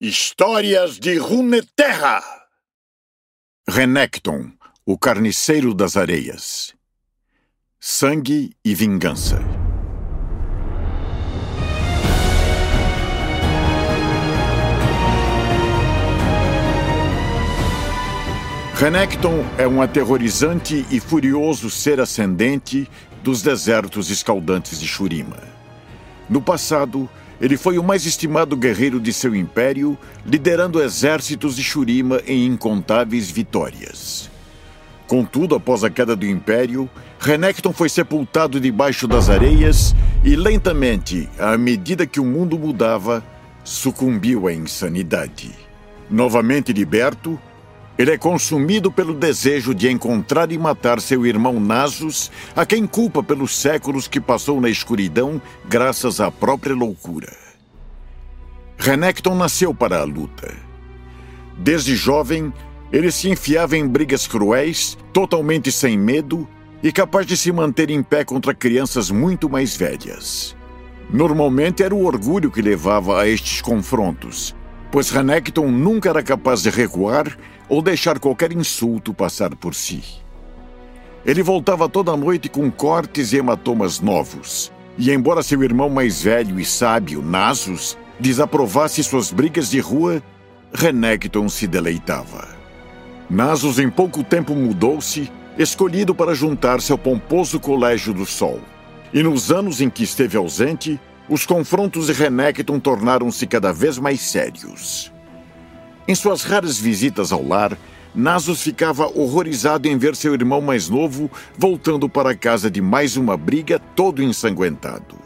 Histórias de Runeterra Renekton, o carniceiro das areias. Sangue e vingança. Renekton é um aterrorizante e furioso ser ascendente dos desertos escaldantes de Shurima. No passado, ele foi o mais estimado guerreiro de seu império, liderando exércitos de Shurima em incontáveis vitórias. Contudo, após a queda do império, Renekton foi sepultado debaixo das areias e lentamente, à medida que o mundo mudava, sucumbiu à insanidade. Novamente liberto, ele é consumido pelo desejo de encontrar e matar seu irmão Nasus, a quem culpa pelos séculos que passou na escuridão graças à própria loucura. Renekton nasceu para a luta. Desde jovem, ele se enfiava em brigas cruéis, totalmente sem medo e capaz de se manter em pé contra crianças muito mais velhas. Normalmente era o orgulho que levava a estes confrontos, pois Renekton nunca era capaz de recuar ou deixar qualquer insulto passar por si. Ele voltava toda noite com cortes e hematomas novos, e embora seu irmão mais velho e sábio, Nasus, desaprovasse suas brigas de rua, Renekton se deleitava. Nasus em pouco tempo mudou-se, escolhido para juntar-se ao pomposo Colégio do Sol. E nos anos em que esteve ausente, os confrontos de Renekton tornaram-se cada vez mais sérios. Em suas raras visitas ao lar, Nasus ficava horrorizado em ver seu irmão mais novo voltando para casa de mais uma briga todo ensanguentado.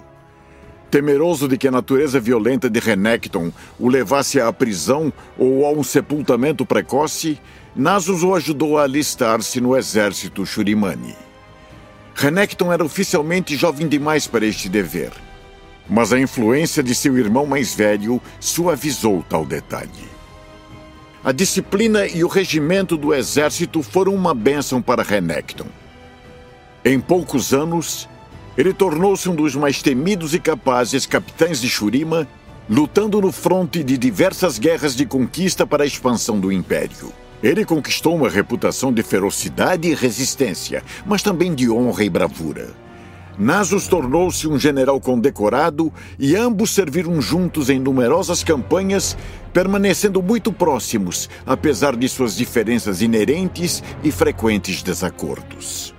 Temeroso de que a natureza violenta de Renekton o levasse à prisão ou a um sepultamento precoce, Nasus o ajudou a alistar-se no exército Shurimani. Renekton era oficialmente jovem demais para este dever mas a influência de seu irmão mais velho suavizou tal detalhe. A disciplina e o regimento do exército foram uma bênção para Renekton. Em poucos anos, ele tornou-se um dos mais temidos e capazes capitães de Shurima, lutando no fronte de diversas guerras de conquista para a expansão do império. Ele conquistou uma reputação de ferocidade e resistência, mas também de honra e bravura. Nasus tornou-se um general condecorado e ambos serviram juntos em numerosas campanhas, permanecendo muito próximos, apesar de suas diferenças inerentes e frequentes desacordos.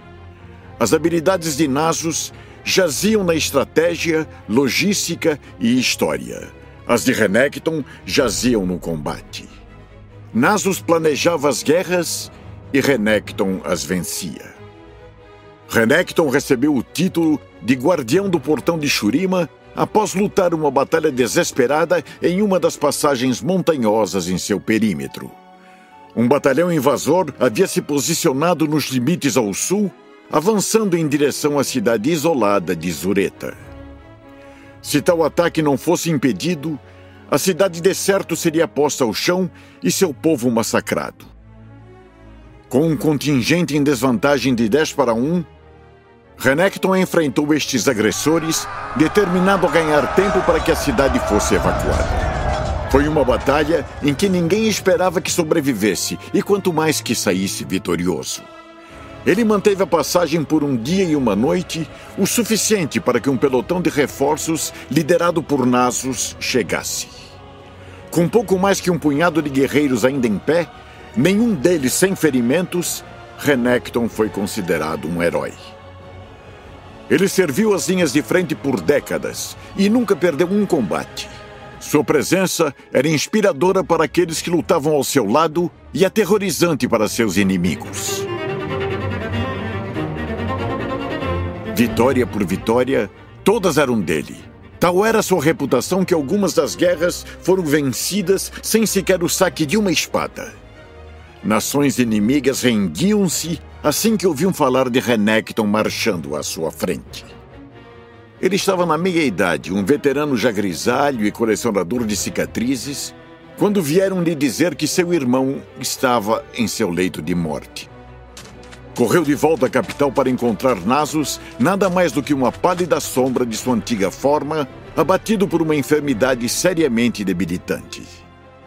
As habilidades de Nasus jaziam na estratégia, logística e história. As de Renekton jaziam no combate. Nasus planejava as guerras e Renekton as vencia. Renekton recebeu o título de Guardião do Portão de Shurima após lutar uma batalha desesperada em uma das passagens montanhosas em seu perímetro. Um batalhão invasor havia se posicionado nos limites ao sul, avançando em direção à cidade isolada de Zureta. Se tal ataque não fosse impedido, a cidade de certo seria posta ao chão e seu povo massacrado. Com um contingente em desvantagem de 10 para 1, Renekton enfrentou estes agressores, determinado a ganhar tempo para que a cidade fosse evacuada. Foi uma batalha em que ninguém esperava que sobrevivesse e quanto mais que saísse vitorioso. Ele manteve a passagem por um dia e uma noite, o suficiente para que um pelotão de reforços, liderado por Nasus, chegasse. Com pouco mais que um punhado de guerreiros ainda em pé, nenhum deles sem ferimentos, Renekton foi considerado um herói. Ele serviu as linhas de frente por décadas e nunca perdeu um combate. Sua presença era inspiradora para aqueles que lutavam ao seu lado e aterrorizante para seus inimigos. Vitória por vitória, todas eram dele. Tal era sua reputação que algumas das guerras foram vencidas sem sequer o saque de uma espada. Nações inimigas rendiam-se assim que ouviam falar de Renekton marchando à sua frente. Ele estava na meia-idade, um veterano já grisalho e colecionador de cicatrizes, quando vieram lhe dizer que seu irmão estava em seu leito de morte. Correu de volta à capital para encontrar Nasus, nada mais do que uma pálida sombra de sua antiga forma, abatido por uma enfermidade seriamente debilitante.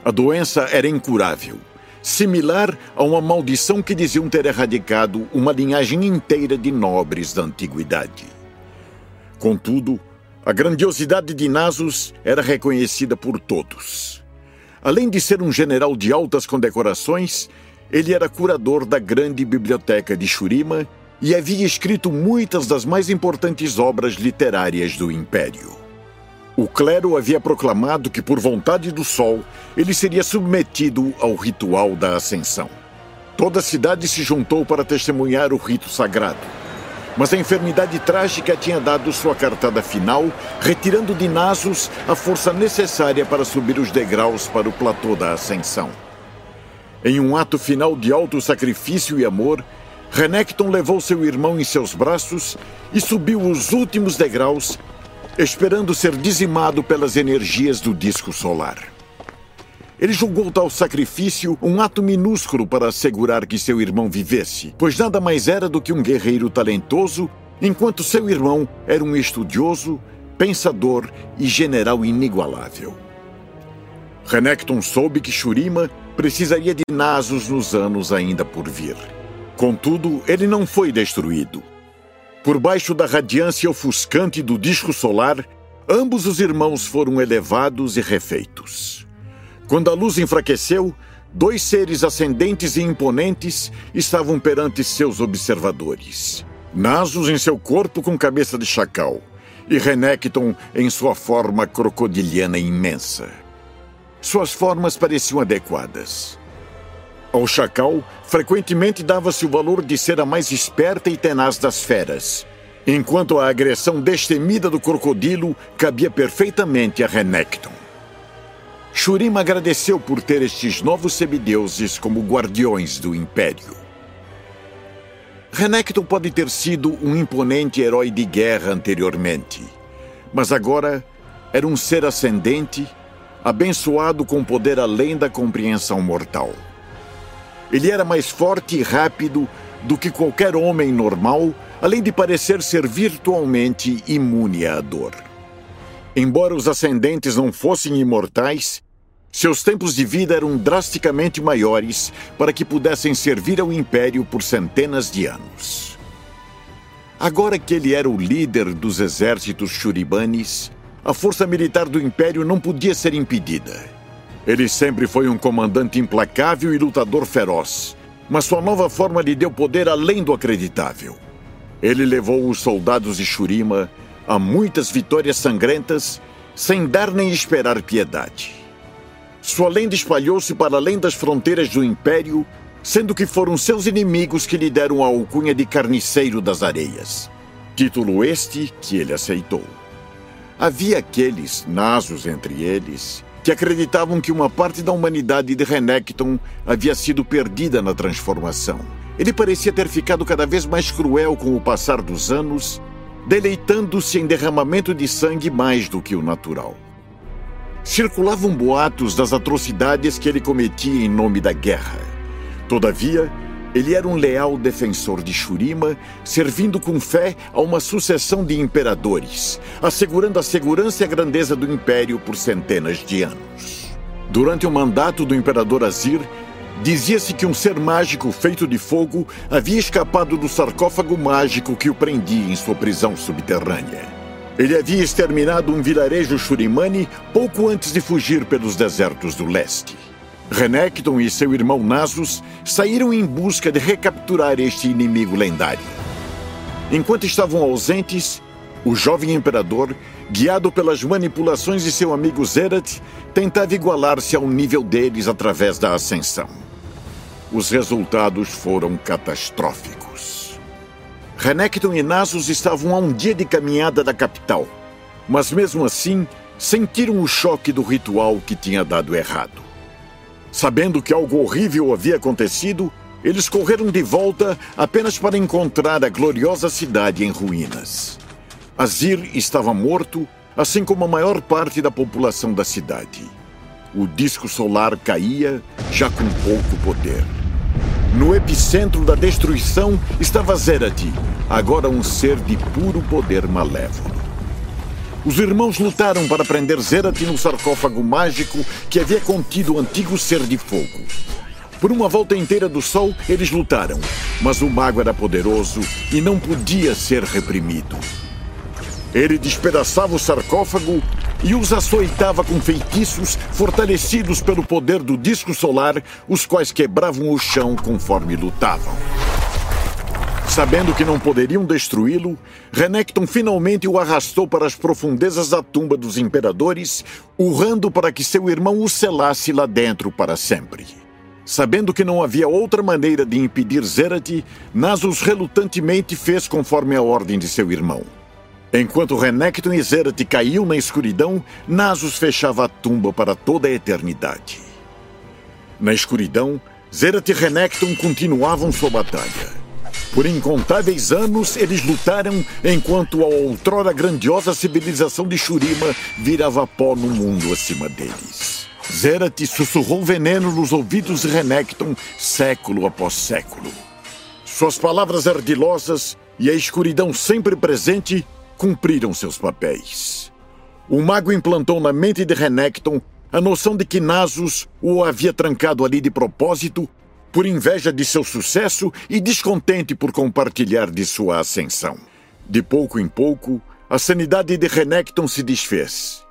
A doença era incurável, similar a uma maldição que diziam ter erradicado uma linhagem inteira de nobres da antiguidade. Contudo, a grandiosidade de Nasus era reconhecida por todos. Além de ser um general de altas condecorações, ele era curador da grande biblioteca de Shurima e havia escrito muitas das mais importantes obras literárias do Império. O clero havia proclamado que, por vontade do Sol, ele seria submetido ao ritual da Ascensão. Toda a cidade se juntou para testemunhar o rito sagrado. Mas a enfermidade trágica tinha dado sua cartada final, retirando de Nasus a força necessária para subir os degraus para o platô da Ascensão. Em um ato final de alto sacrifício e amor, Renekton levou seu irmão em seus braços e subiu os últimos degraus esperando ser dizimado pelas energias do disco solar. Ele julgou tal sacrifício um ato minúsculo para assegurar que seu irmão vivesse, pois nada mais era do que um guerreiro talentoso, enquanto seu irmão era um estudioso, pensador e general inigualável. Renekton soube que Shurima precisaria de Nasus nos anos ainda por vir. Contudo, ele não foi destruído. Por baixo da radiância ofuscante do disco solar, ambos os irmãos foram elevados e refeitos. Quando a luz enfraqueceu, dois seres ascendentes e imponentes estavam perante seus observadores. Nasus em seu corpo com cabeça de chacal e Renekton em sua forma crocodiliana imensa. Suas formas pareciam adequadas. Ao chacal, frequentemente dava-se o valor de ser a mais esperta e tenaz das feras, enquanto a agressão destemida do crocodilo cabia perfeitamente a Renekton. Shurima agradeceu por ter estes novos semideuses como guardiões do Império. Renekton pode ter sido um imponente herói de guerra anteriormente, mas agora era um ser ascendente, abençoado com poder além da compreensão mortal. Ele era mais forte e rápido do que qualquer homem normal, além de parecer ser virtualmente imune à dor. Embora os ascendentes não fossem imortais, seus tempos de vida eram drasticamente maiores para que pudessem servir ao Império por centenas de anos. Agora que ele era o líder dos exércitos Shuribanes, a força militar do Império não podia ser impedida. Ele sempre foi um comandante implacável e lutador feroz, mas sua nova forma lhe deu poder além do acreditável. Ele levou os soldados de Shurima a muitas vitórias sangrentas, sem dar nem esperar piedade. Sua lenda espalhou-se para além das fronteiras do Império, sendo que foram seus inimigos que lhe deram a alcunha de carniceiro das areias. Título este que ele aceitou. Havia aqueles, nasos entre eles, que acreditavam que uma parte da humanidade de Renekton havia sido perdida na transformação. Ele parecia ter ficado cada vez mais cruel com o passar dos anos, deleitando-se em derramamento de sangue mais do que o natural. Circulavam boatos das atrocidades que ele cometia em nome da guerra. Todavia, ele era um leal defensor de Shurima, servindo com fé a uma sucessão de imperadores, assegurando a segurança e a grandeza do império por centenas de anos. Durante o mandato do imperador Azir, dizia-se que um ser mágico feito de fogo havia escapado do sarcófago mágico que o prendia em sua prisão subterrânea. Ele havia exterminado um vilarejo Shurimani pouco antes de fugir pelos desertos do leste. Renekton e seu irmão Nasus saíram em busca de recapturar este inimigo lendário. Enquanto estavam ausentes, o jovem imperador, guiado pelas manipulações de seu amigo Zerat, tentava igualar-se ao nível deles através da ascensão. Os resultados foram catastróficos. Renekton e Nasus estavam a um dia de caminhada da capital, mas mesmo assim sentiram o choque do ritual que tinha dado errado. Sabendo que algo horrível havia acontecido, eles correram de volta apenas para encontrar a gloriosa cidade em ruínas. Azir estava morto, assim como a maior parte da população da cidade. O disco solar caía, já com pouco poder. No epicentro da destruição estava Zerati, agora um ser de puro poder malévolo. Os irmãos lutaram para prender Zerat no sarcófago mágico que havia contido o antigo ser de fogo. Por uma volta inteira do sol, eles lutaram, mas o mago era poderoso e não podia ser reprimido. Ele despedaçava o sarcófago e os açoitava com feitiços fortalecidos pelo poder do disco solar, os quais quebravam o chão conforme lutavam. Sabendo que não poderiam destruí-lo, Renekton finalmente o arrastou para as profundezas da tumba dos imperadores, urrando para que seu irmão o selasse lá dentro para sempre. Sabendo que não havia outra maneira de impedir Zerat, Nasus relutantemente fez conforme a ordem de seu irmão. Enquanto Renekton e Zerat caíam na escuridão, Nasus fechava a tumba para toda a eternidade. Na escuridão, Zerat e Renekton continuavam sua batalha. Por incontáveis anos, eles lutaram enquanto a outrora grandiosa civilização de Shurima virava pó no mundo acima deles. Zerat sussurrou veneno nos ouvidos de Renekton século após século. Suas palavras ardilosas e a escuridão sempre presente cumpriram seus papéis. O mago implantou na mente de Renekton a noção de que Nasus o havia trancado ali de propósito por inveja de seu sucesso e descontente por compartilhar de sua ascensão. De pouco em pouco, a sanidade de Renekton se desfez.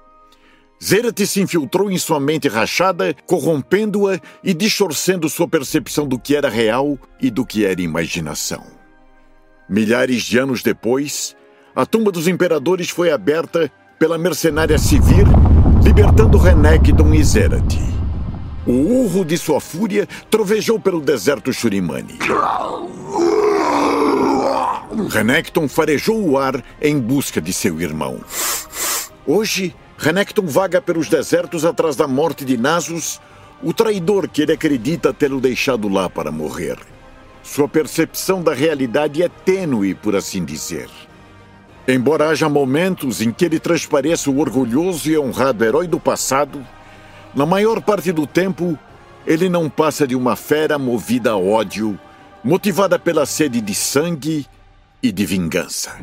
Zerat se infiltrou em sua mente rachada, corrompendo-a e distorcendo sua percepção do que era real e do que era imaginação. Milhares de anos depois, a tumba dos imperadores foi aberta pela mercenária Sivir, libertando Renekton e Zerat. O urro de sua fúria trovejou pelo deserto Shurimani. Renekton farejou o ar em busca de seu irmão. Hoje, Renekton vaga pelos desertos atrás da morte de Nasus, o traidor que ele acredita tê-lo deixado lá para morrer. Sua percepção da realidade é tênue, por assim dizer. Embora haja momentos em que ele transpareça o orgulhoso e honrado herói do passado, na maior parte do tempo, ele não passa de uma fera movida a ódio, motivada pela sede de sangue e de vingança.